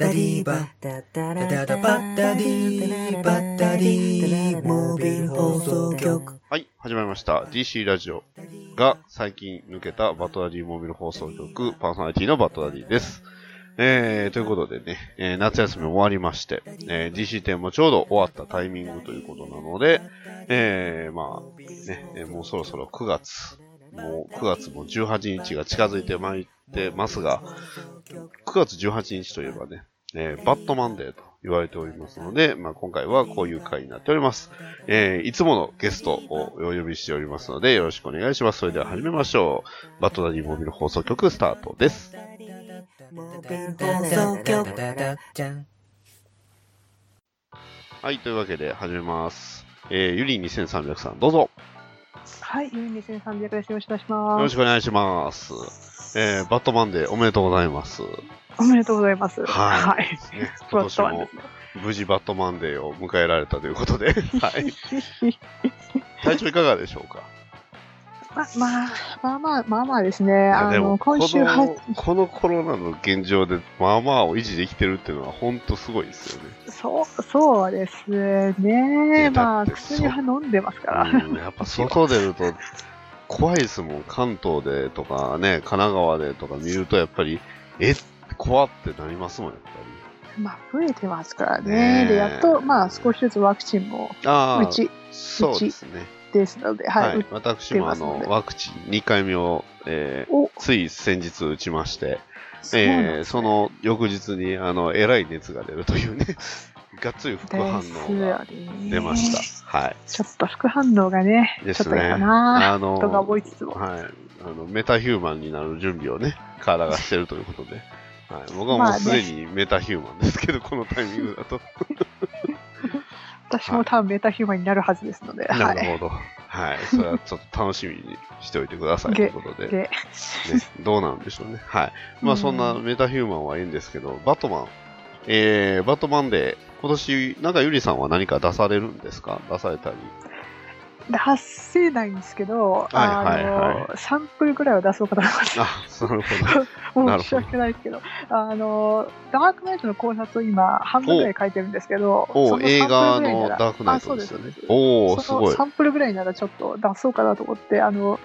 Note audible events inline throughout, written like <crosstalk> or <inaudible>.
ダディバッダダダバッダディバッダディモービル放送局はい、始まりました。DC ラジオが最近抜けたバッドダディモービル放送局パーソナリティのバッドダディです。えー、ということでね、えー夏休み終わりまして、えー DC 展もちょうど終わったタイミングということなので、えー、まあ、ね、えーもうそろそろ9月、もう9月も18日が近づいてまいってますが、9月18日といえばね、えーバットマンデーと言われておりますので、まあ、今回はこういう回になっております。えーいつものゲストをお呼びしておりますので、よろしくお願いします。それでは始めましょう。バッドダディモービル放送局スタートです。はい、というわけで始めます。えー、ゆり2300さん、どうぞ。はい、ユリ2300です。よろしくお願いします。ろしくお願いします。えー、バットマンデーおめでとうございます。ね、おめでとうございます。はいはい。<laughs> プ今年も。無事バットマンデーを迎えられたということで、<laughs> はい。体調いかがでしょうか？ままあ、まあまあ、まあまあですね。あの、今週はの、このコロナの現状で、まあまあを維持できてるっていうのは、本当すごいですよね。そう、そうですね。まあ、薬は飲んでますから。うん、やっぱ外出ると <laughs> 怖いですもん。関東でとかね、神奈川でとか見るとやっぱり、え怖ってなりますもん、やっぱり。まあ、増えてますからねね。えで、やっと、まあ、少しずつワクチンも、うちそうですね。ですので、は、はいい。私もあのワクチン2回目を、えーお、つい先日打ちまして、そうなんえーその翌日にあのえらい熱が出るというね、がっつり副反応が出ました。はい。ちょっと副反応がね、ですねちょっとやだなあのとか思いつつも。はい。あの、メタヒューマンになる準備をね、体がしてるということで。はい。僕はもうすでにメタヒューマンですけど、このタイミングだと。<laughs> 私も多分メタヒューマンになるはずですので、は。ないるほど。はい。それはちょっと楽しみにしておいてくださいということで。ね、で、どうなんでしょうね。はい。まあそんなメタヒューマンはいいんですけど、バットマン。えー、バットマンで、今年、なんかゆりさんは何か出されるんですか？出されたり。出せないんですけど、はいはいはいあの、サンプルぐらいは出そうかと思います。あ、<laughs> なるほど。申し訳ないですけど、あの、ダークナイトの考察を今、半分ぐらい書いてるんですけど、おその映画のダークナイトですよね。おー、すごい。サンプルぐらいならちょっと出そうかなと思って、あの、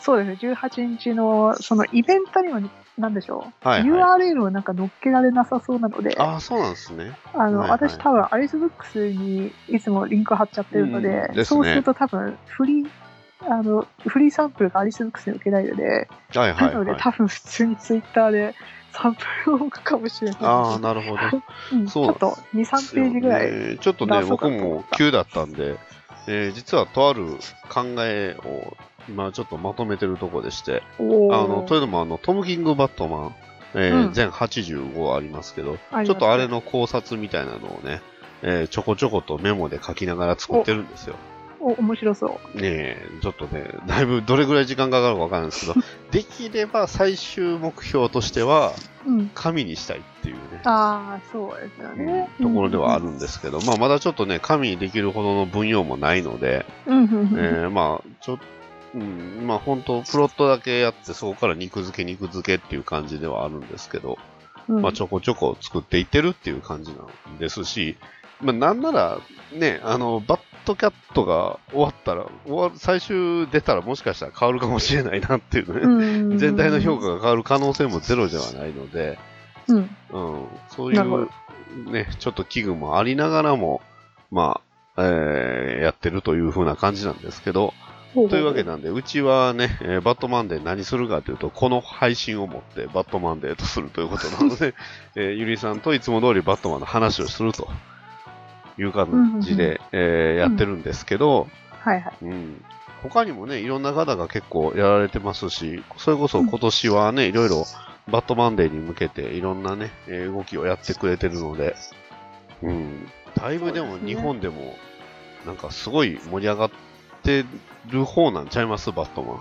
そうですね、18日の、そのイベントには、なんでしょう、はいはい URL をなんか載っけられなさそうなので、あ、そうなんですね。あの、はいはい私多分アリスブックスにいつもリンク貼っちゃってるので、うんですねそうすると多分フリー、あの、フリーサンプルがアリスブックスに受けないので、はいはいなのではい。多分普通にツイッターでサンプルを置くかもしれないです。ああ、なるほど。<laughs> うん、ちそうょっと2、3ページぐらい。えーちょっとね、僕も急だったんで、えー実はとある考えを今ちょっとまとめてるとこでして、あの、というのもあの、トム・キング・バットマン、えーうん全85ありますけど、ちょっとあれの考察みたいなのをね、えーちょこちょことメモで書きながら作ってるんですよ。お面白そう。ねえ、ちょっとね、だいぶどれぐらい時間かかるかわかんないですけど、<laughs> できれば最終目標としては、うん。神にしたいっていうね。ああ、そうですよね。ところではあるんですけど、まあ、まだちょっとね、神にできるほどの分量もないので、うん。うんうんうんえーまあ、ちょっうん、まあ本当、プロットだけやって、そこから肉付け肉付けっていう感じではあるんですけど、うん。まあちょこちょこ作っていってるっていう感じなんですし、まあなんなら、ね、あの、バットキャットが終わったら、終わる、最終出たらもしかしたら変わるかもしれないなっていうね、うん。<laughs> 全体の評価が変わる可能性もゼロではないので、うん。うん、そういう、ね、ちょっと危惧もありながらも、まあ、えーやってるという風な感じなんですけど、というわけなんで、うちはね、えーバットマンデー何するかというと、この配信をもってバットマンデーとするということなので、<laughs> えーゆりさんといつも通りバットマンの話をするという感じで、えーやってるんですけど、はいはい。うん、他にもね、いろんな方が結構やられてますし、それこそ今年はね、いろいろバットマンデーに向けていろんなね、えー動きをやってくれてるので、うん、だいぶでも日本でも、なんかすごい盛り上がってる方なんちゃいます、バットマン。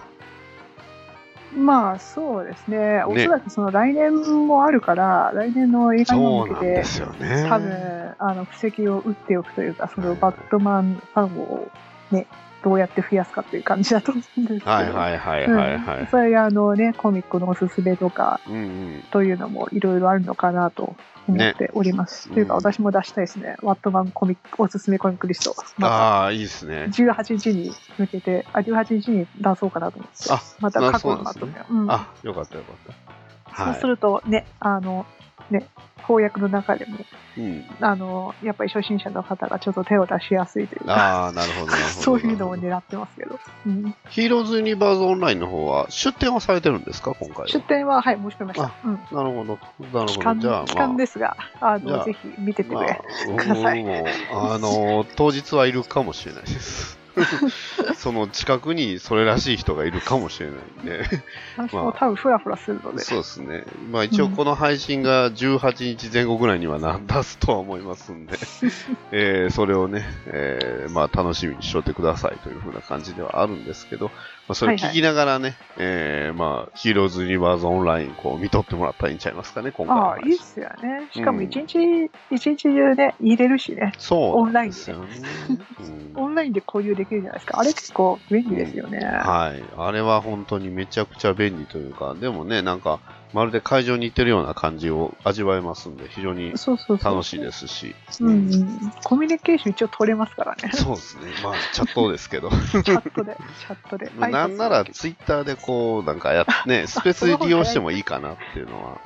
まあそうですね、おそらくその来年もあるから、来年の映画に向けて、なんですよね。多分あの布石を打っておくというか、そのバットマンファンをね、どうやって増やすかっていう感じだと思うんですけど、はいはいはいはいはうんい。それがあのね、コミックのおすすめとかうんうん。というのもいろいろあるのかなと思っております。ねというかうん私も出したいですね、ワットマンコミック、おすすめコミックリスト。またああ、いいですね。18日に向けて、あ、18日に出そうかなと思って。あまた過去のまとめを。うんあ、よかったよかった。はい。そうするとね、あの、ね、翻訳の中でも、うん。あの、やっぱり初心者の方がちょっと手を出しやすいというか、ああ、なるほどなるほど。<laughs> そういうのを狙ってますけど。うん、ヒーローズユニバーズオンラインの方は出展はされてるんですか？今回は。出展は、はい、申し込みました。うん。なるほど。なるほど。期間じゃあ、期まあ。間ですが、あの、ぜひ見ててください <laughs> あの、当日はいるかもしれないです。<laughs> その近くにそれらしい人がいるかもしれないんで。<laughs> 私も多分フラフラするので。そうですね。まあ一応この配信が18日前後ぐらいにはな出すとは思いますんで、<laughs> えーそれをね、えーまあ楽しみにしとってくださいというふうな感じではあるんですけど、まあそれ聞きながらね、えーまあヒーローズユニバーズオンラインこう見とってもらったらいいんちゃいますかね、今回のああ、いいっすよね。しかもうん一日、一日中ね、入れるしね。そうなんですよね。うんオンラインで <laughs> 共有できるじゃないですか。あれ結構便利ですよね。はい。あれは本当にめちゃくちゃ便利というか、でもね、なんか、まるで会場に行ってるような感じを味わえますんで、非常にそうそうそう。楽しいですし。うんうん。コミュニケーション一応取れますからね。そうですね。まあ、チャットですけど。チャットで、<laughs> チャットで。まあなんなら、ツイッターでこう、なんかやっ、ね、<laughs> スペース利用してもいいかなっていうのは、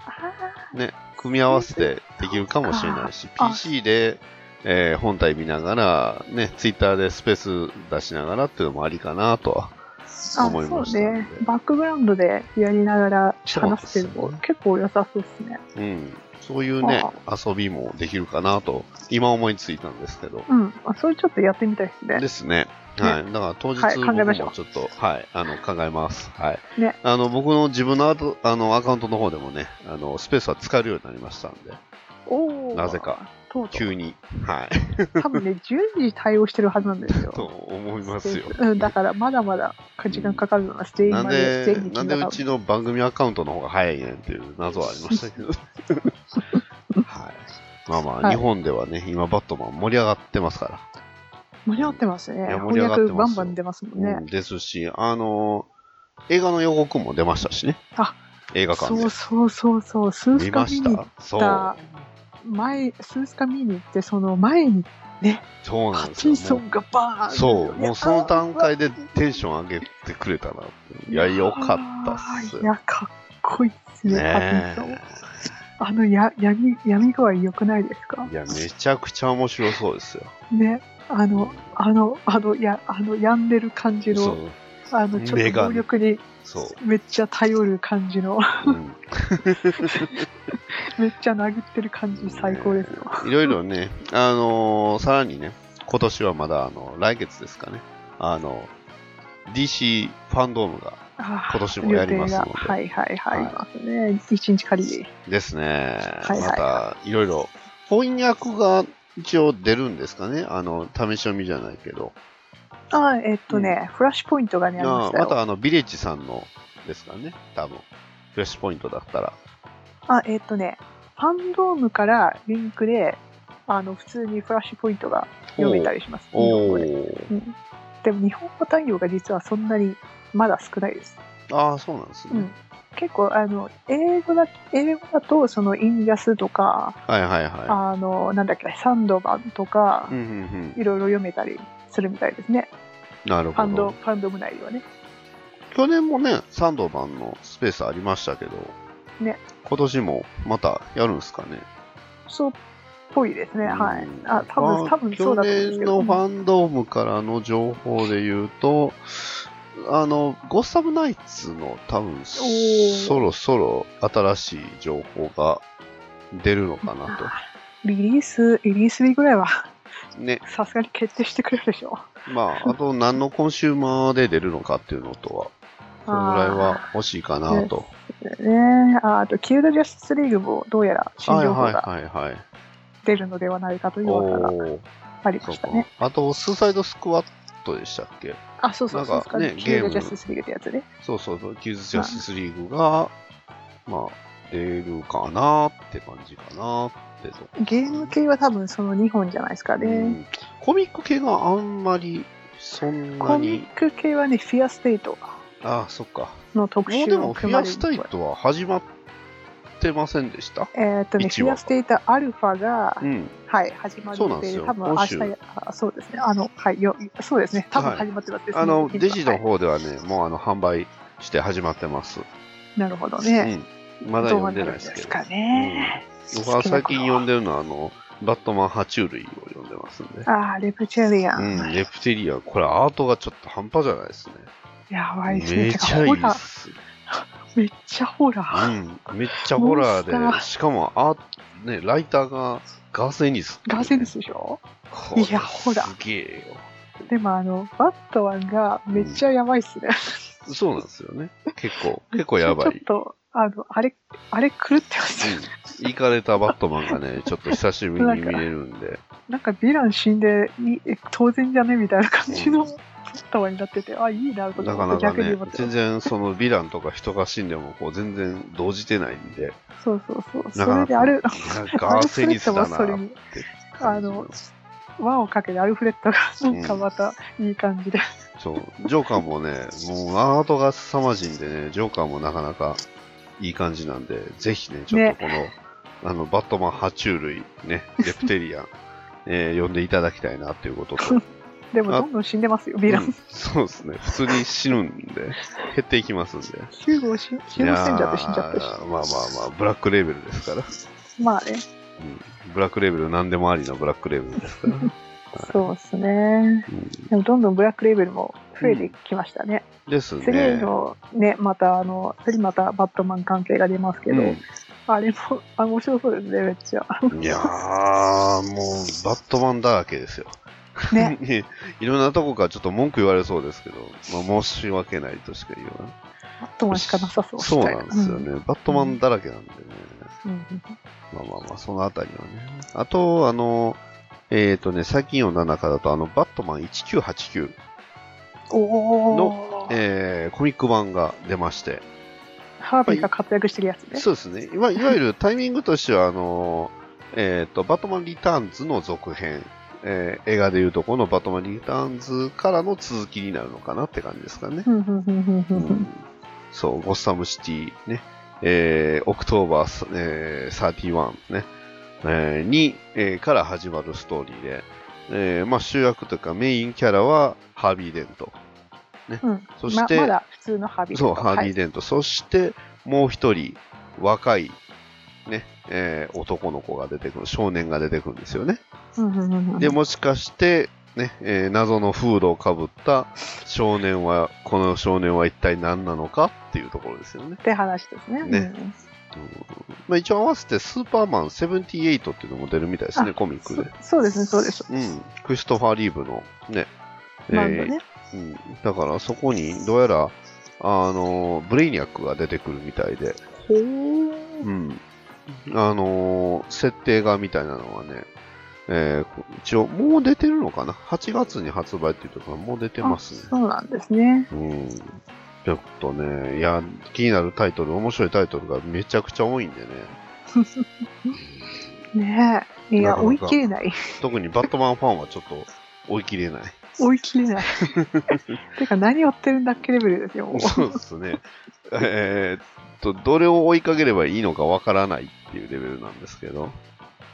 あね、組み合わせてできるかもしれないし、あ PC で、えー本体見ながら、ね、ツイッターでスペース出しながらっていうのもありかなとは思いましたそうね。バックグラウンドでやりながら話すっていうのも結構良さそうですね。うん。そういうね、遊びもできるかなと、今思いついたんですけど。うん。あ、それちょっとやってみたいですね。ですね。はい。だから当日はい僕考えましょうもちょっと、はい、あの、考えます。はい。ねあの、僕の自分のアトあのアカウントの方でもね、あの、スペースは使えるようになりましたんで、おお。なぜか。とうとう。急に。はい。<laughs> 多分ね、順次対応してるはずなんですよ。と思いますよ。うん、だからまだまだ時間かかるのは全員なんまで、なんでうちの番組アカウントの方が早いねんっていう謎はありましたけど。<laughs> はい。まあまあ、はい日本ではね、今バットマン盛り上がってますから。盛り上がってますね。盛翻り上がってバンバン出ますもんね。うんですし、あの映画の予告も出ましたしね。あ映画館でそう。そうそうそう、スー見スカまし見に行ったそう。前、スースカ見に行って、その前にね、そうなんパですよ。もチンソンがバーンうそう、もうその段階でいテンション上げてくれたな。いや、よかったっすよ。いや、かっこいいっすね、パチンソンね。あのや闇闇具合良くないですか？え。いや、めちゃくちゃ面白そうですよ。ね。あの、あの、あの、や、あの、病んでる感じの、あの、ちょっと目が暴力に。めっちゃ頼る感じの、うん <laughs> めっちゃ殴ってる感じ最高ですよ。いろいろね、あのーさらにね、今年はまだ、あの、来月ですかね。あの、DC ファンドームが今年もやりますのではいはいはい、はいね。一日借りで。ですね。はいはいまた、いろいろ、翻訳が一応出るんですかね。あの、試し読みじゃないけど。あーえっとね、フラッシュポイントがね、ありましたまた、あの、ビレッジさんのですかね。多分。フレッシュポイントだったら。あ、えっとね、ファンドームからリンクで、あの、普通にフラッシュポイントが読めたりします。日本お語で。ー。うんでも日本語対応が実はそんなにまだ少ないです。ああ、そうなんですね。うん。結構、あの、英語だ、英語だと、その、インジャスとか、はいはいはあの、なんだっけ、サンドバンとかい。う、んうんいろいろ読めたりするみたいですね。うん。なるほファンド、ど。ファンドム内ではね。去年もね、サンドバンのスペースありましたけど、ね。今年もまたやるんですかね？そうっぽいですね。はいうん。あ、多分、多分そうだと思うんですけど。去年のファンドームからの情報で言うと、あの、ゴッサムナイツの多分、ーそろそろ新しい情報が出るのかなリリース、リリース日ぐらいは、と。ね。さすがに決定してくれるでしょまあ、あと何のコンシューマーで出るのかっていうのとは、それぐらいは欲しいかなと。う。ねああと、キルザジャスティスリーグもどうやら新情報が。出るのではないかという噂がありましたね。。あと、スーサイドスクワッドでしたっけ？あ、そうそうそう。なんかねキューゲームブジャスティスリーグってやつね。そうそうそう、キルザジャスティスリーグが、まあ、出るかなって感じかなってゲーム系は多分その2本じゃないですかうね。んコミック系があんまり、そんなコミにッ、ク系はね、フィアステイトああ、そっか。の特集もうでも、フィアステイトは始まってませんでした？えーっとね、一話フィアステイトアルファが、うん。はい、始まるそうなんで多分明今週日や、あそうですね、あの、はい、よそうですね、多分始まってます、あの、デジのはい方ではね、もうあの、販売して始まってます。なるほどうね。ん。まだ読んでないですけど。どうなるんですかね。僕は最近読んでるのは、あの、バットマン爬虫類を読んでますんで。ああ、レプティリアン。うん、レプテリアン。これアートがちょっと半端じゃないですね。やばいですね。めちゃいいてかホラー、です。めっちゃホラうー。ん、めっちゃホラーーで、しかもアーね、ライターがガーセニスね、ガーセンスでしょ？いやホラーすげえよ。でもあの、バットマンがめっちゃやばいっすね。そうなんですよね。結構、結構やばい。ちょっと、あの、あれ、あれ狂ってますよ。うん。いかれたバットマンがね、ちょっと久しぶりに見れるんで。なんかヴィラン死んで当然じゃね？みたいな感じのバットマンになってて、あ、いいな、か逆に思っ、て全然そのヴィランとか人が死んでもこう全然動じてないんで、そうそうそう。それである、ガーセニスだなってそれにあの、輪をかけてアルフレッドがなんかまたいい感じで。そう、ジョーカーもね、もうアートが凄まじいんでね、ジョーカーもなかなかいい感じなんで、ぜひね、ちょっとこの、あの、バットマン爬虫類、ね、レプテリアン、<laughs> えー読んでいただきたいなっていうことと、<laughs> でもどんどん死んでますよ、ヴィラン。うんそうですね、普通に死ぬんで、<laughs> 減っていきますんで。ヒューゴ死んヒューゴステンジャーって死んじゃったし。まあまあまあ、ブラックレーベルですから。まあね、うん、ブラックレーベル何でもありのブラックレーベルですから。<laughs> そうですね。うんでもどんどんブラックレーベルも増えてきましたね。ですね。次のね、またあの、次またバットマン関係が出ますけど、あれも、あ面白そうですね、めっちゃ。うんいやー、もう、バットマンだらけですよ。ね。<laughs> いろんなとこからちょっと文句言われそうですけど、まあ、申し訳ないとしか言わない。バットマンしかなさそうそうなんですよね。バットマンだらけなんでね。うんうんまあまあまあ、そのあたりはね。あと、あの、えっ、とね、最近読んだ中だと、あの、バットマン1989、おのー、えー、コミック版が出まして、ハービーが活躍してるやつね。そうですね。いわいわゆるタイミングとしては、あの、えっ、と、バットマンリターンズの続編、えー映画でいうとこのバットマンリターンズからの続きになるのかなって感じですかね。うん。そう、ゴッサムシティね、えー、オクトーバー、えー、31ね、えーに、えーから始まるストーリーで、えーまあ主役というかメインキャラはハービー・デント。うん。そして、ままだ普通のハービーそう、とハービー・はいデント。そして、もう一人、若い、ね、えー男の子が出てくる、少年が出てくるんですよね。うんうんうんうんで、もしかして、ね、えー謎のフードをかぶった少年は、この少年は一体何なのかっていうところですよね。って話ですね。ねまあ、一応合わせてスーパーマン78っていうのも出るみたいですね、あコミックで。そそうですね、そうです。うん。クリストファー・リーブのね。バンドね。うん。だからそこに、どうやら、あの、ブレイニャックが出てくるみたいで、ほーうん。あのー設定画みたいなのはね、えー一応、もう出てるのかな ?8 月に発売っていうところもう出てますね。そうなんですね。うん。ちょっとね、いや、気になるタイトル、面白いタイトルがめちゃくちゃ多いんでね。<laughs> ねえ。いや、追い切れない。特にバットマンファンはちょっと追い切れない。追い切れない。<laughs> てか、何やってるんだっけレベルですよ。そうですね。えーっと、どれを追いかければいいのかわからないっていうレベルなんですけど。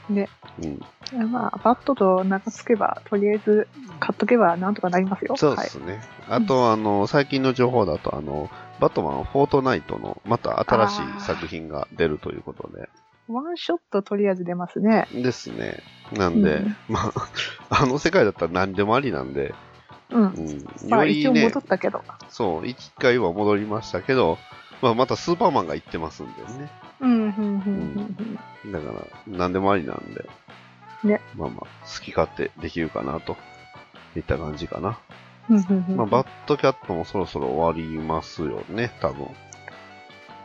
ね。うん。まあ、バットと名がつけば、とりあえず買っとけばなんとかなりますよ。はいそうですね。あと、あの、最近の情報だと、あの、バットマンフォートナイトのまた新しい作品が出るということで。ワンショットとりあえず出ますね。ですね。なんで、うんまあ、<laughs> あの世界だったら何でもありなんで、うん。うん、まあ、一応戻、ったけど。そう、一回は戻りましたけど、まあ、またスーパーマンが行ってますんでね。うん、うん、うん、うん。だから、何でもありなんで、ね。まあまあ、好き勝手できるかな、といった感じかな。うんうんうんまあ、バッドキャットもそろそろ終わりますよね、多分。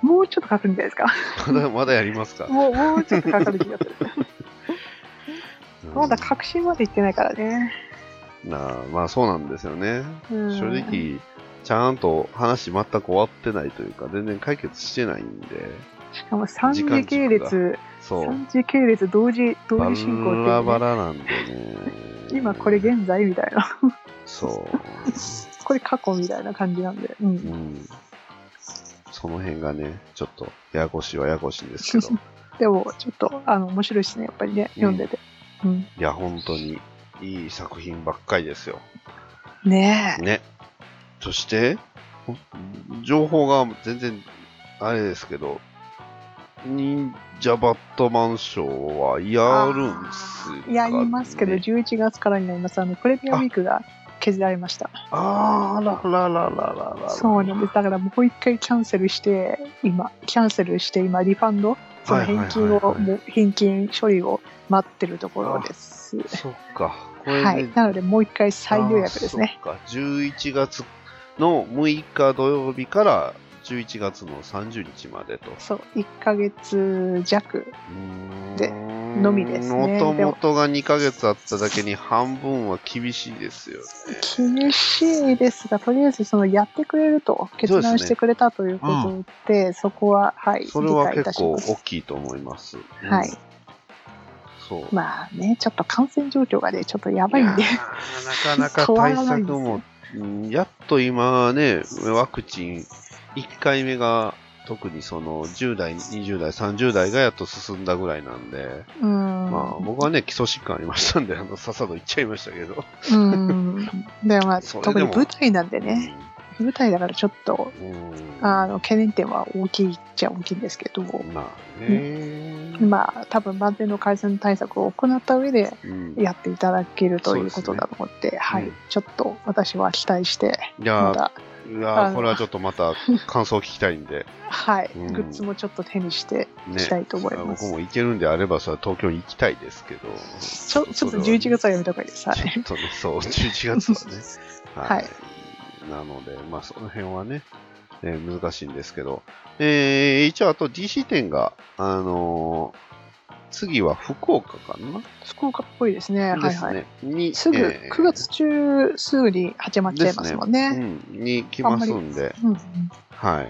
もうちょっとかかるんじゃないですか？まだ、まだやりますか。もう、もうちょっとかかる気がする。うんまだ確信までいってないからね。なあまあそうなんですよね。うん正直、ちゃんと話全く終わってないというか、全然解決してないんで、しかも3時間時系軸列、そう。3時系列同時、同バ時進行っていうラバね、ラなんでね。今これ現在みたいな。そう。<laughs> これ過去みたいな感じなんで。うん。うん。その辺がね、ちょっと、ややこしいはややこしいんですけど。<laughs> でも、ちょっと、あの、面白いですね、やっぱりね、読んでて。うん。いや、本当に、いい作品ばっかりですよ。ねえ。ね。そして、ほ情報が全然、あれですけど、忍者バットマンショーはやるんすか、ね、やりますけど、11月からになります。あの、プレミアムウィークが削られました。あーららららららら。そうなんです。だからもう一回キャンセルして、今、キャンセルして、今、リファンド、その返金を、返金処理を待ってるところです。そっか。はい。なので、もう一回再予約ですね。そっか。11月の6日土曜日から11月の30日までと。そう、1ヶ月弱。でののみですねもともとが2ヶ月あっただけに半分は厳しいですよね。厳しいですが、とりあえず、その、やってくれると、決断してくれたということで、そこは、はい、それは結構大。きいと思います。うんはい。まあね、ちょっと感染状況がね、ちょっとやばいんでなかなか対策も、うんやっと今ね、ワクチン1回目が特にその10代、20代、30代がやっと進んだぐらいなんで、うん。まあ僕はね、基礎疾患ありましたんで、あの、さっさと行っちゃいましたけど。うん。でもまあ、特に舞台なんでね、舞台だからちょっと、うん。あの、懸念点は大きいっちゃ大きいんですけど、まあね。まあ、多分万全の感染対策を行った上でうん。やっていただけるということだと思って、はい、うんちょっと私は期待して、いやこれはちょっとまた <laughs> 感想を聞きたいんで、はい、うんグッズもちょっと手にしていねきたいと思いま僕す。も行けるんであれば、それは東京に行きたいですけど、ちょちょっと11月はやめた方がいいです。はい。ちょっとね、そう、11月はね。<laughs> はいなので、まあその辺はね、えー難しいんですけど、えー、一応あと DC 店が、あのー次は福岡かな？福岡っぽいですね。はいですはい。ね。に、すぐ、えー9月中すぐに始まっちゃいますもんね。うん、に来ますんで、うんうんはい。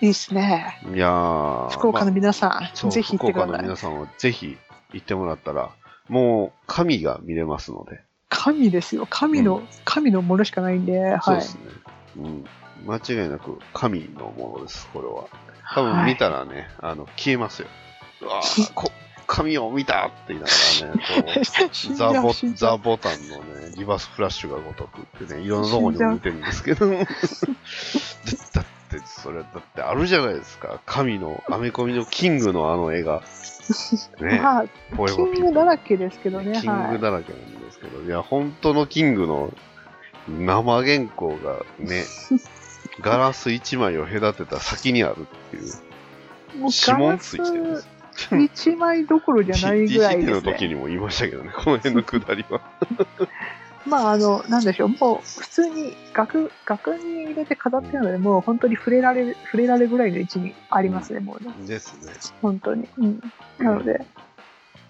いいですね。いやー福岡のまあ皆さん、そうぜひ行ってください福岡の皆。さんはぜひ行ってもらったら、もう神が見れますので、神ですよ。神の、うん神のものしかないんで、はい。そうですね。うん。間違いなく神のものです、これは。多分見はいたらね、あの、消えますよ。うわー <laughs> こ神を見たって言いながらね、こ死うん <laughs> ザボザボタンのね、リバースフラッシュがごとくってね、<laughs> いろんなところに置いてるんですけど、だだって、それだってあるじゃないですか。神の、アメコミのキングのあの絵が。ね、まあ、キングだらけですけどね。キンはい。グだらけなんですけど、いや、本当のキングの生原稿がね、ガラス1枚を隔てた先にあるっていう、もう指紋ついてるんです。一枚どころじゃないぐらいですね。<laughs> の時にも言いましたけどね、この辺のくだりは。<laughs> まあ、あの、なんでしょう。もう、普通に額、額に入れて飾ってるので、もう本当に触れられる、触れられるぐらいの位置にありますね、もうね。ですね。本当に。うん。なので、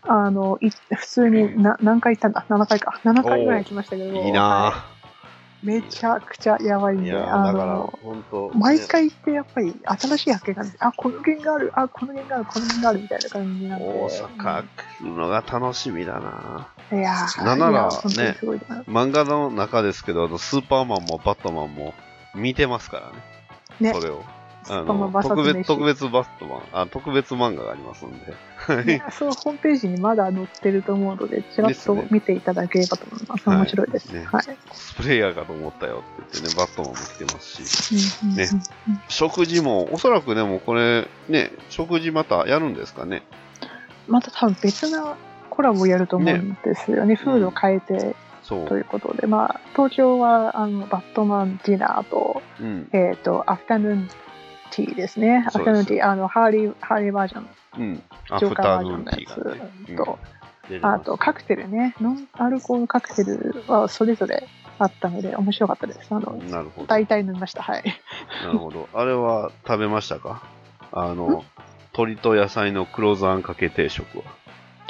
あの、い普通にな何回行ったんだ ?7 回か。7回ぐらい行きましたけど。いいなはぁ。いめちゃくちゃやばいんで、あの、、毎回行ってやっぱり新しい発見があるあ、この弦がある、あ、この弦がある、この弦があるみたいな感じなんで。大阪来るのが楽しみだなうんいやーなんならいや本当にすごいな。漫画の中ですけど、あのスーパーマンもバットマンも見てますからね。ねそれを。あの特別、飯特別バットマン、あ、特別漫画がありますんで。そのホームページにまだ載ってると思うので、ちらっと見ていただければと思います。はい面白いです。ねはい。コスプレイヤーかと思ったよって言ってね、バットマンも来てますし。ね食事も、おそらくでもこれ、ね、食事またやるんですかね？また多分別なコラボをやると思うんですよね。フードを変えてそう。ということで、まあ、東京はあのバットマンディナーと、うん。えっ、と、アフタヌーンティーですね。アフタヌーンティー、あの、ハーリー、ハーリーバージョン、うん。アジョーカーバージョンのやヌーンティーがね。つと、うんあと、カクテルね。ノンアルコールカクテルはそれぞれあったので、面白かったです。あの、なるほど。大体飲みました。はい。なるほど。<laughs> あれは食べましたか？あの、鶏と野菜の黒酢あんかけ定食は。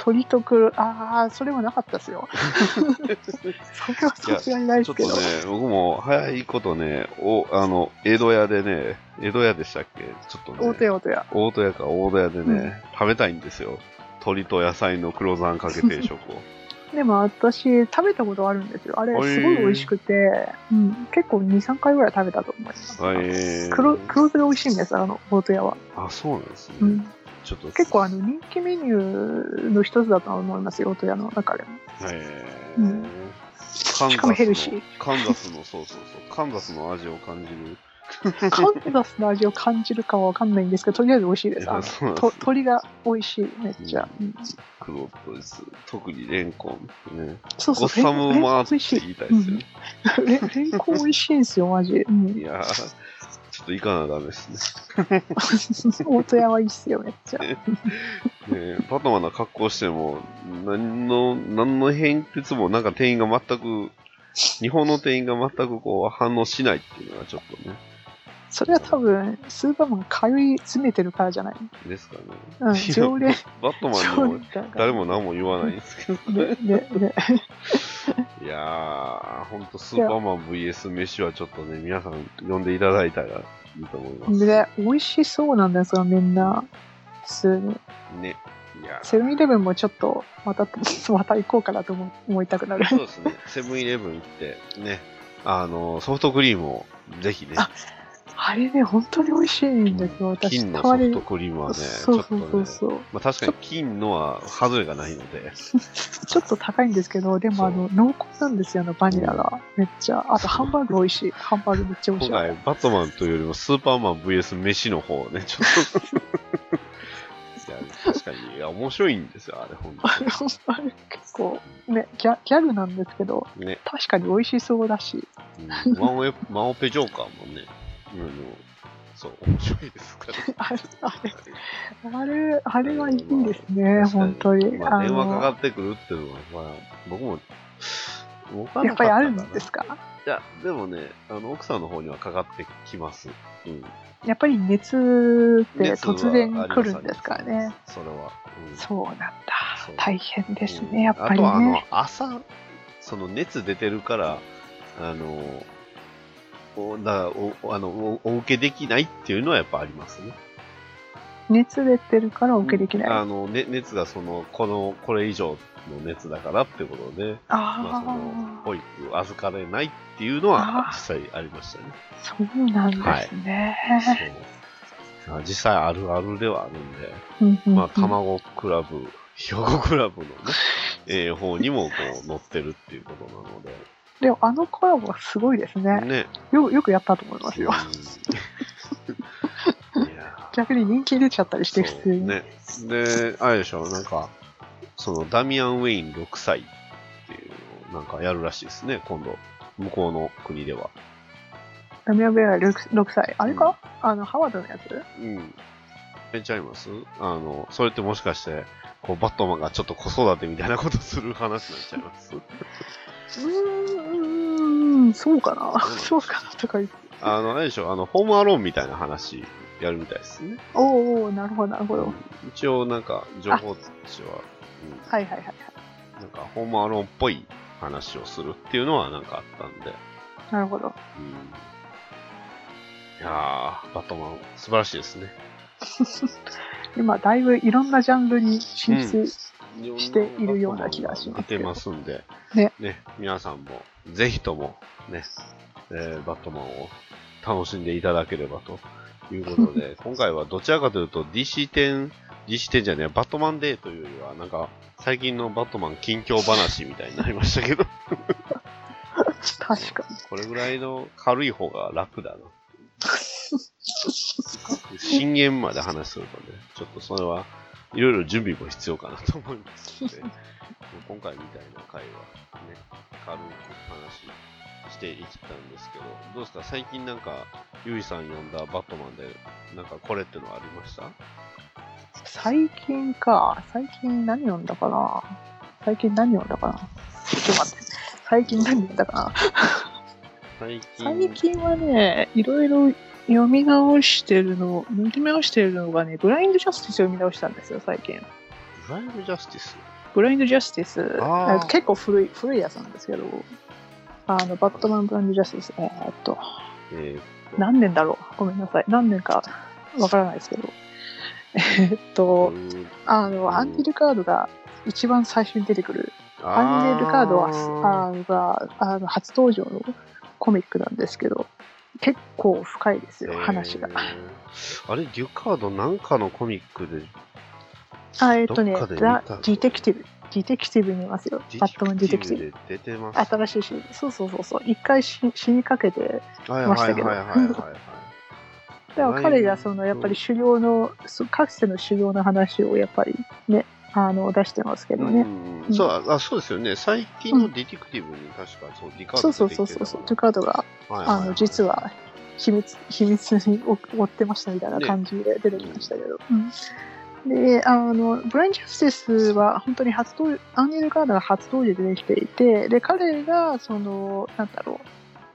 鳥とくる、ああ、それはなかったですよ。<laughs> それはさすがにないでちょっとねすけど。、僕も早いことね、お、あの、江戸屋でね、江戸屋でしたっけ？ちょっとね。大手大手や。大戸屋か大戸屋でね、食べたいんですよ。鶏と野菜の黒酸かけ定食を。<laughs> でも私、食べたことあるんですよ。あれ、すごい美味しくて、うん、結構2、3回ぐらい食べたと思います。黒黒酢が美味しいんです、あの、大手屋は。あ、そうなんですね。うん、ちょっと。結構あの人気メニューの一つだと思いますよ、大戸屋の中でも。えーうんカンザスのしかもヘルシーカンザスの、そうそうそう。カンザスの味を感じる。カンザスの味を感じるかはわかんないんですけど、とりあえず美味しいです。あのとね鶏が美味しい、めっちゃ。うん黒とです。特にレンコン。ね。そうそう、ゴッサムマーって。言いたいですよね。うんレレンコン美味しいんですよ、マジ。うんいやー、ちょっと行かなダメですね。<laughs> 大戸屋はいいっすよ、めっちゃ。ねバトマンの格好しても、何の、何の変哲も、なんか店員が全く、日本の店員が全くこう反応しないっていうのがちょっとね、それは多分、スーパーマン通い詰めてるからじゃない？ですかね。うん、常連、バットマン常にも。誰も何も言わないんですけど。ね、ね、ね。いやー、ほんとスーパーマン VS 飯はちょっとね、皆さん呼んでいただいたらいいと思います。で、美味しそうなんですよ、みんな。普通に。ね。いやーセブンイレブンもちょっと、また、また行こうかなと思思いたくなる。そうですね。セブンイレブン行って、ね、あの、ソフトクリームをぜひね、ああれね、本当に美味しいんですよ、私。金のたまにソフトクリームはね、そうそうそうそう。まあ確かに金のは外れがないので、<laughs> ちょっと高いんですけど、でもあの、濃厚なんですよ、あの、バニラが。めっちゃ。あと、ハンバーグ美味しい。ハンバーグめっちゃ美味しい。今回バットマンというよりもスーパーマン VS 飯の方をね、ちょっと。<laughs> いや、確かに、いや、面白いんですよ、あれ、ほんとあれ結構、ねギャ、ギャグなんですけど、に。ね。確かに美味しそうだし。うん、ワンオペ、ワンオペジョーカーもね、あの、そう、面白いですから。<laughs> あれ、あれ、あれ、はいいですね、確か本当に。まあ、電話かかあってくるっていうのは、まあ、僕も、僕はのやっぱりあるんですか？いや、でもね、あの、奥さんの方にはかかってきます。うん。やっぱり熱って突然来るんですからね。。それは。うんそうなんだ。大変ですうんね、やっぱりあとは、あのね。、朝、その熱出てるから、あの、おだおあのおお受けできないっていうのはやっぱありますね。熱出てるから受けできない。あの、ね、熱がその、この、これ以上の熱だからってことで、まあ、その、あ保育預かれないっていうのは実際ありましたね。あ、そうなんですね。そうあ実際あるあるではあるんで、まあ、卵クラブ、ひよこクラブのね、えー方にもこう載ってるっていうことなので、でも、あのコラボはすごいですね。ね。よよくやったと思いますよ。<laughs> 逆に人気出ちゃったりして、ー普通に。ね。で、あれでしょ、なんか、そのダミアン・ウェイン6歳っていうなんかやるらしいですね、今度。向こうの国では。ダミアン・ベア 6, 6歳。あれか、あの、ハワードのやつ？うん。えちゃいます？あの、それってもしかして、こう、バットマンがちょっと子育てみたいなことする話になっちゃいます？うーん、そうかな。そそうかなとか言って。あの、あれでしょ、あの、ホームアローンみたいな話やるみたいですね。おーおーなるほど、なるほど。一応、なんか、情報としては、うんはいはいはいはい。なんか、ホームアローンっぽい話をするっていうのはなんかあったんで、なるほど。うん。いやー、バットマン、素晴らしいですね。<laughs> 今、だいぶいろんなジャンルに進出、ししているような気がします。出てます。んで、ね。皆さんも、ぜひとも、ね、えーバットマンを楽しんでいただければということで、<laughs> 今回はどちらかというと DC10、DC10 じゃねえ、バットマンデーというよりは、なんか、最近のバットマン近況話みたいになりましたけど、確かに。これぐらいの軽い方が楽だな。<laughs> 震源まで話するとね、ちょっとそれはいろいろ準備も必要かなと思いますので、<laughs> 今回みたいな回はね、軽く話していったんですけど、どうですか？最近なんか、ゆいさん呼んだバットマンで、なんかこれってのはありました？最近か。最近何読んだかな？最近何読んだかな？ちょっと待って。最近何読んだかな？最近、最近はね、いろいろ読み直してるの、読み直してるのがね、ブラインドジャスティス読み直したんですよ、最近。ブラインドジャスティスブラインドジャスティス、結構古い、古いやつなんですけど、あの、バットマンブラインドジャスティス、えーっと、え何年だろう？ごめんなさい。何年かわからないですけど。えーっーとう、ん。あの、アンリ・デュカードが一番最初に出てくる、アンリ・デュカードは、あのが、あの、初登場のコミックなんですけど、結構深いですよ、話がえ。ーあれ、デュカードなんかのコミックで、あ、えっとね、ザ・たディテクティブ。ディテクティブにいますよ。バットマンディテクティブ。で出てます。新しいシリーズ。そうそうそうそう。一回死死にかけて、はいましたけどはいはいはいはいはい。だから彼がそのやっぱり修行の、かつての修行の話をやっぱりね、あの出してますけどね。そうあそうですよね。最近のディテクティブに確かそう、デュカードそうそうそうそう。そう。デュカードが、はいはいはい。あの実は秘密秘密に追追ってましたみたいな感じで出てきましたけど。うん。で、あの、ブライン・ジャスティスは本当に初登アンニール・ガードが初登場でできていて、で、彼が、その、なんだろ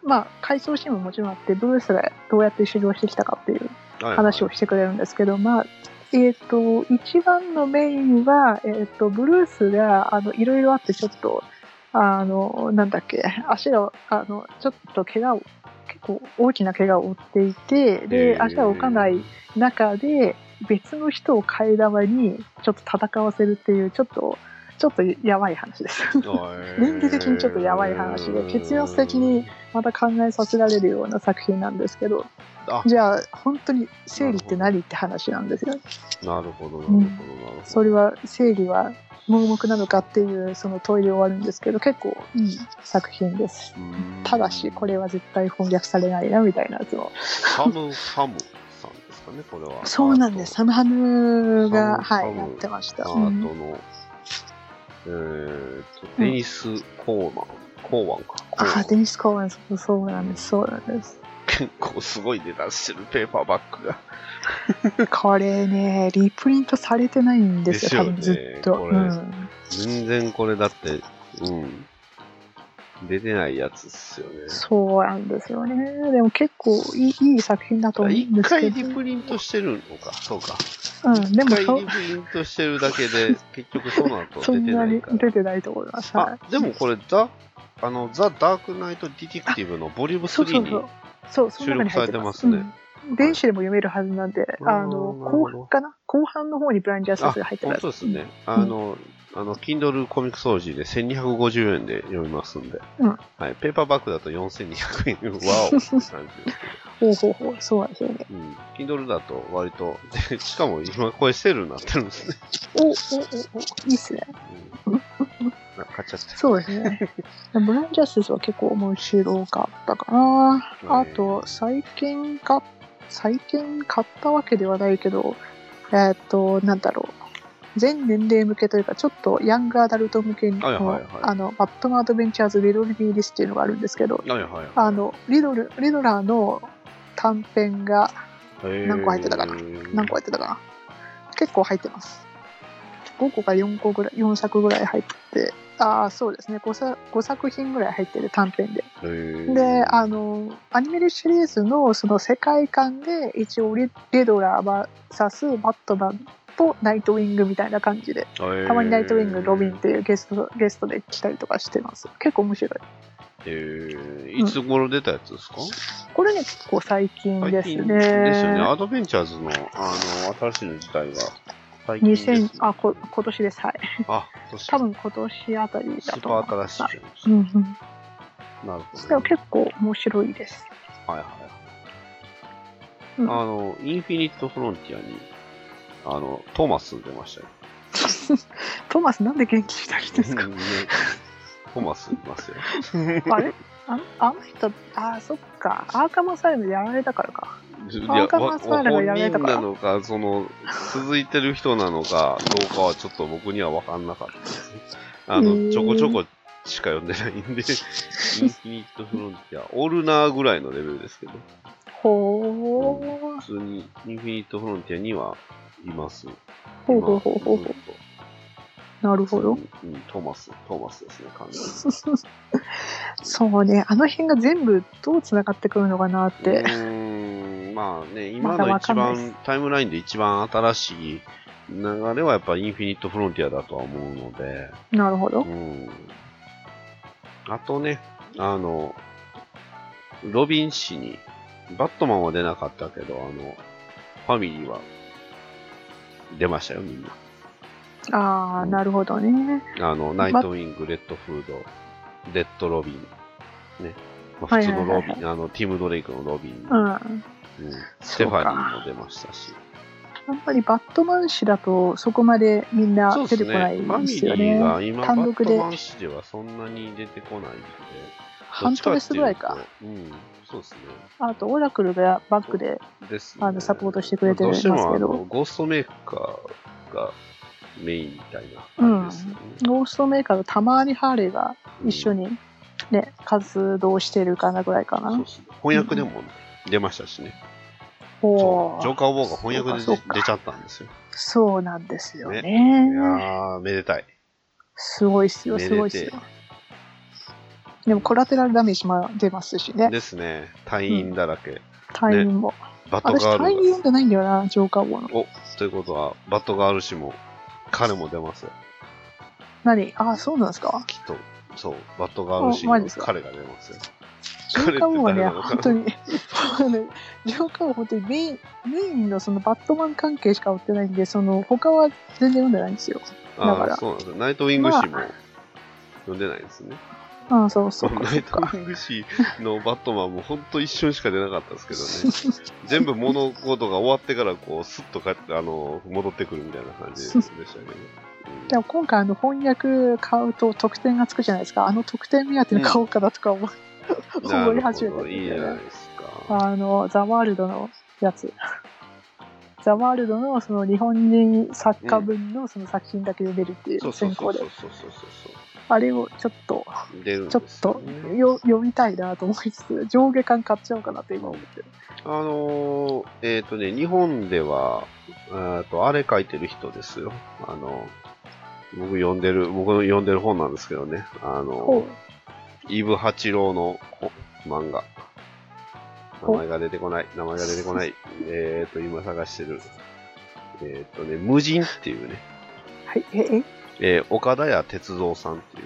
う、まあ、回想シーンももちろんあって、ブルースがどうやって修行してきたかっていうはいはい。話をしてくれるんですけど、まあ、えっ、と、一番のメインは、えっ、と、ブルースが、あの、いろいろあって、ちょっと、あの、なんだっけ、足が、あの、ちょっと怪我を、結構大きな怪我を負っていて、で、足が動かない中で、別の人を替え玉に、ちょっと戦わせるっていう、ちょっと、ちょっとやばい話です。倫理的にちょっとやばい話で結論的にまた考えさせられるような作品なんですけど、あじゃあ、本当に正義って何って話なんですよ。なるほど、なるほど、なるほど。それは正義は盲目なのかっていうその問いで終わるんですけど結構いい作品です。ただしこれは絶対翻訳されないなみたいなやつを。サム・ハムさんですかね、これは。そうなんです。サムハム。がはいやってました、アうん。ートの、えーと、デニス・コーマン、コーワンか。コーワン。あデニス・コーエンそうそうなんです。そうなんです <laughs> 結構すごい値段してるペーパーバッグが。<laughs> これねリプリントされてないんですよですよねずっと、うん、全然これだって、うん。出てないやつっすよね。そうなんですよねでも結構いいいい作品だと思うん一ですけ回どリプリントしてるのか、そうか。うん、で一回もそリプリントしてるだけで、<laughs> 結局その後出そんなにてないから。出てないと思います、はいあ、でもこれ、ザ、あの、ザ・ダークナイト・ディティクティブのボリューム3にそうそうそう。そう、その中に入ってます。収録されてますうん電子でも読めるはずなんで、うんあの、後半かな？後半の方にブラインドジャスが入ってる本やつ。当ですね。あの、あの、Kindle コミック掃除で1250円で読みますんで。うんはい。ペーパーバッグだと4200円。わお <laughs> って感じですけど。ほうほうほう、そうなんですよね。うん。Kindle だと割と、でしかも今これセールになってるんですね。お、お、お、お、いいっすね。うん。あ買っちゃって。そうですね。<laughs> ブラインドジャスは結構面白かったかな。あと、最近か、最近買ったわけではないけど、えーっと、なんだろう。全年齢向けというか、ちょっとヤングアダルト向けの、はいはいはいあの、バットマンアドベンチャーズ・リドル・ビー・リスっていうのがあるんですけど、はいはいはい。あの、リドル、リドラーの短編が何何個入ってたかな何個入ってたかな結構入ってます。5個か4個ぐらい、4作ぐらい入って、ああ、そうですね5作、5作品ぐらい入ってる短編で。で、あの、アニメルシリーズのその世界観で、一応リ、リドラー VS バットマンとナイトウィングみたいな感じで、たまにナイトウィング、ロビンっていうゲスト、ゲストで来たりとかしてます。結構面白い。えー、いつ頃出たやつですか、これね、結構最近ですね。ですよね。アドベンチャーズの、あの、新しいの自体が、最近です、2000あこ今年です。はい。あ、年。多分今年あたりだスーと思いパーます新しいんうん。なるほど、でも結構面白いです。はいはい。うん。あの、インフィニットフロンティアに、あの、トーマス出ましたよ。<laughs> トーマスなんで元気した人ですか？ね。トーマスいますよ。<laughs> あれ？ああの人あそっか。アーカムアサイムやられたからかわ本人なのか、その、続いてる人なのかどうかはちょっと僕には分かんなかった。ですね。あの、ちょこちょこしか読んでないんで、フィニットフロンティア、オルナーぐらいのレベルですけど、ほー普通にインフィニットフロンティアにはいます。ほうほうほうほう。なるほど。うん、トーマス、トーマスですね、完全に。<laughs> そうね。あの辺が全部どうつながってくるのかなっうてまあね、今の一番、タイムラインで一番新しい流れはやっぱインフィニットフロンティアだとは思うので、なるほどう。ん。あとね、あの、ロビン氏に、バットマンは出なかったけど、あの、ファミリーは出ましたよ、みんな。ああ、なるほどね。あの、ナイトウィング、レッドフード、レッドロビン、ね。まあ、普通のロビン、はいはいあの、ティム・ドレイクのロビン、うん。うんステファニーも出ましたし。やっぱりバットマン誌だとそこまでみんな。出てこないファミですよリーがね。今、バ単独でットマン誌ではそんなに出てこないんで。ハントレスぐらいか。うん、そうですね。あと、オラクルがバックで、ですね。あのサポートしてくれてますけどどうしてもあのゴーストメーカーがメインみたいな感じですよね。ゴーストメーカーとたまにハーレーが一緒にね、活動してるかなぐらいかなそう。ですね。翻訳でも出ましたしね。おそう。ジョーーカー・ウォーが翻訳で出ちゃったんですよ。そうなんですよね。いやー、めでたい。すごいっすよ、すごいっすよ。でも、コラテラルダメージも出ますしね。ですね。隊員だらけ。隊員も。バット私、ガールが。隊員読んでないんだよな、ジョーカー王の。お、ということは、バットガール氏も、彼も出ますよ。何？あ、そうなんですか？きっと。そう。バットガール氏のおマジですか彼が出ますよ。ジョーカー王はね、本当に、ジョーカー本当にメイン、メインのそのバットマン関係しか追ってないんで、その他は全然読んでないんですよ。だからそうなんですよ。ナイトウィング氏も読んでないですね。ああ、そうそうか。<laughs> ナイトウィング氏のバットマンも本当一瞬しか出なかったですけどね。<laughs> 全部物事が終わってからこう、スッと帰って、あの、戻ってくるみたいな感じでしたけど。でも今回あの翻訳買うと特典がつくじゃないですか。あの特典目当てに買おうかなとか思,、うん <laughs> 思い始めたいいじゃないでですか。あの、ザ・ワールドのやつ。<laughs> ザ・ワールドのその日本人作家分のその作品だけで出るっていうそうそう先行であれをちょっと、そう。出るんちょっとねよ読みたいなと思いつつ、上下巻買っちゃおうかなって今思ってる。あのー、えっ、とね、日本では、えーと、あれ書いてる人ですよ。あの、僕読んでる、僕の読んでる本なんですけどね。あほの、イブ八郎のほ漫画。名前が出てこない。名前が出てこない。<laughs> えっと、今探してる。えっ、とね、無人っていうね、はい、え、え、えー岡田屋哲三さんっていう、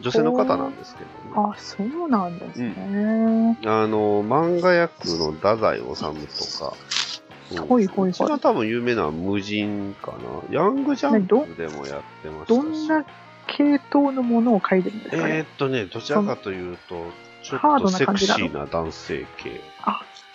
女性の方なんですけどね。あ、そうなんですね。あの、漫画役の太宰治とか、うんほいほいほい一番多分有名なのは無人かな。ヤングジャンプでもやってましたし。どんな系統のものを書いてるんですかえーね。っとね、どちらかというと、ちょっとセクシーな男性系。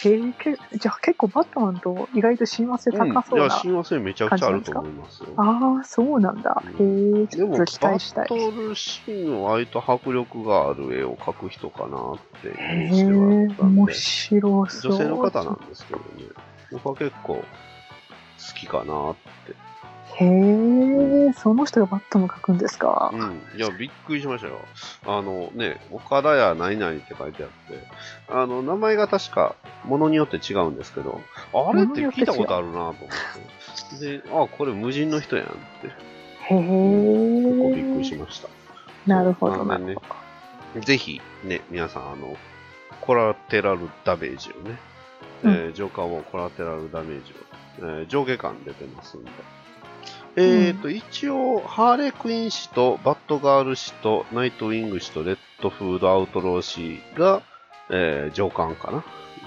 へえけじゃあ結構バットマンと意外と親和性うん、いや、高そうな。親和性めちゃくちゃあると思いますよ。ああ、そうなんだ。へえ、ちょっと期待したい。トルシーンは割と迫力がある絵を描く人かなっていうへイメージではあえ、ったん面で、白そう。女性の方なんですけどね、僕は結構好きかなって。へえ、その人がバットマン書くんですか？うん。いや、びっくりしましたよ。あのね、岡田屋何々って書いてあって、あの、名前が確か、ものによって違うんですけど、あれって聞いたことあるなと思って。で、あ、これ無人の人やんって、へ結構びっくりしえ、ました。なるほどなね。ぜひ、ね、皆さん、あの、コラテラルダメージをね、うんえージョーカーもコラテラルダメージを、えー上下巻出てますんで。えーと、一応、ハーレークイーン氏と、バッドガール氏と、ナイトウィング氏と、レッドフードアウトロー氏が、えー上巻かな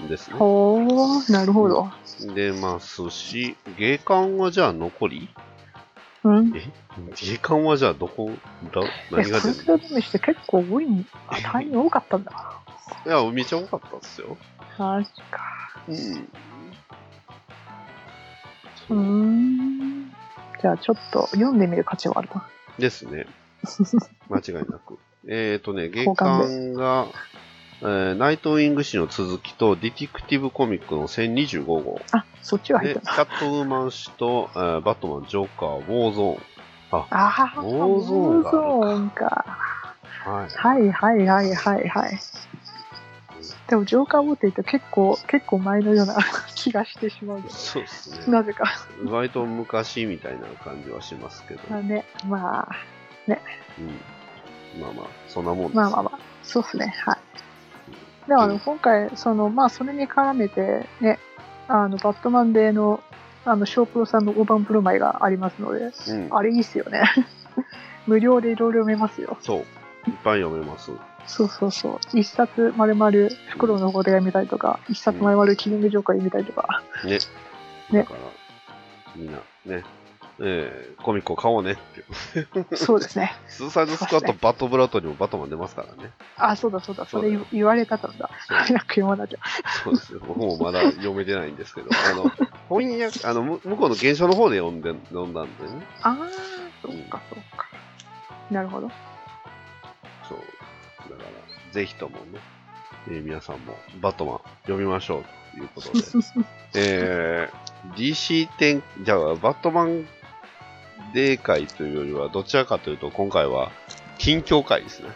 ですね。ほー、なるほど。出ますし、下巻はじゃあ残り？うん。え？下巻はじゃあどこだ？え、何がそ出る？れでして結構多いん、あ、単位多かったんだ。いや、めっちゃ多かったですよ。マジか。うん。うーん。じゃあちょっと読んでみる価値はあるな。ですね。<laughs> 間違いなく。えっ、ー、とね、月交換間が、えーナイトウィング誌の続きと、ディティクティブコミックの1025号。あ、そっちが入ったんだ。ャットウーマン誌と、えーバットマン、ジョーカー、ウォーゾーン。ああ、ウォーゾーンかウォーゾーンか。はい。はいはいはいはいはい。でも、ジョーカーウォーって言うと結構、結構前のような <laughs> 気がしてしまうけそうですねど。。なぜか。割と昔みたいな感じはしますけど。まあね、まあ、うん。まあまあ、そんなもんです。まあまあまあ、そうですね、はい。でもあの、今回、その、まあ、それに絡めて、ね、あの、バットマンデーのあの、小プロさんの大盤振る舞いがありますので、うん。あれいいっすよね。<laughs> 無料でいろいろ読めますよ。そう。いっぱい読めます。そうそうそう。一冊丸々袋の方で読みたりとか、一冊丸々記念日上会読みたりとか。ね。ねだから、みんな、ね。えー、コミックを買おうねって。そうですね。<laughs> スーサイドスクワット、バットブラッドにもバットマン出ますからね。あ、そうだそうだ。それ言言われ方だ。早く読まなきゃ。そうですよ。僕もまだ読めてないんですけど、あの、翻訳、あの、む向こうの原書の方で読んで、読んだんでね。ああ、そうかそうか。なるほど。だから、ぜひともね、えー皆さんもバットマン読みましょうということで。<laughs> えー、DC10、じゃあ、バットマンデー会というよりは、どちらかというと、今回は、近況会ですね。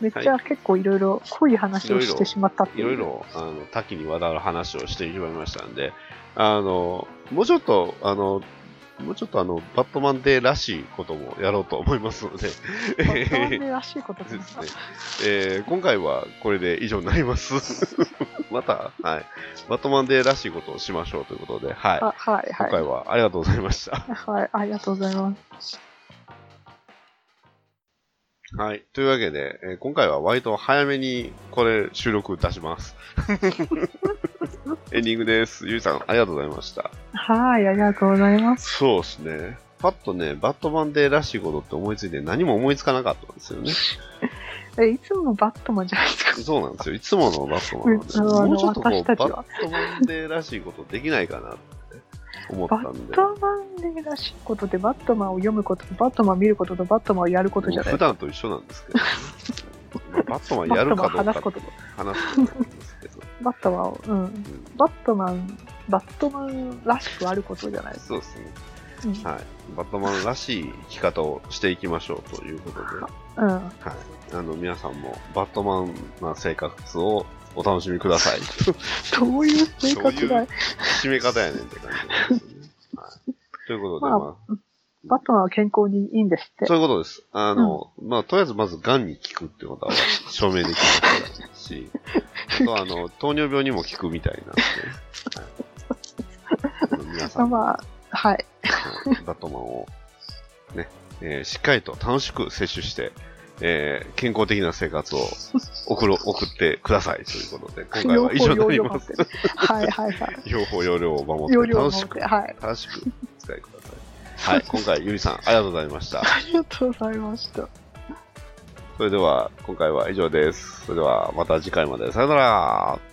めっちゃ結構いろいろ濃い話をしてしまったっていう。いろいろ、あの、多岐にわたる話をしてしまいましたんで、あの、もうちょっと、あの、もうちょっとあの、バットマンデーらしいこともやろうと思いますので、バットマンデーらしいことでですすね。えー今回はこれで以上になります。<laughs> また、はい。バットマンデーらしいことをしましょうということで、はい。あはい今回ははありがとうございました。い。はい、ありがとうございます。はい。というわけで、えー今回は割と早めにこれ収録出します。<laughs> エンディングです。ゆいさん、ありがとうございました。はい、ありがとうございます。そうですね。パッとね、バットマンデーらしいことって思いついて何も思いつかなかったんですよね。<laughs> え、いつものバットマンじゃないですか？そうなんですよ。いつものバットマンはね、うんあのもうちょっとこう、バットマンデーらしいことできないかなって思ったバんで。ットマンデーらしいことで、バットマンを読むことと、バットマンを見ることと、バットマンをやることじゃない普段と一緒なんですけど、ね、<laughs> バットマンやるかどうか話すことと。話すことバットマンを、うん。うんバットマン、バットマンらしくあることじゃないですそうですね。うん。はい。バットマンらしい生き方をしていきましょうということで、<laughs> うん。はい。あの、皆さんもバットマンな生活をお楽しみください。<laughs> どういう生活だい？締め方やねんって感じね。はい。ということで、まあまあ、バットマンは健康にいいんですってそう。いうことです。あの、まあ、とりあえずまず癌に効くってことは証明できましたし、<laughs> あとあの、糖尿病にも効くみたいなんで、皆さんも、まあ、はい。バットマンを、ね、えーしっかりと楽しく摂取して、えー健康的な生活を送ろ、<laughs> 送ってくださいということで、今回は以上になります。<laughs> はいはいはい。用法、用量を守容って楽しくはい。楽しくお使いください。はい、今回、ゆりさん、ありがとうございました。ありがとうございました。それでは、今回は以上です。それでは、また次回まで。さよなら。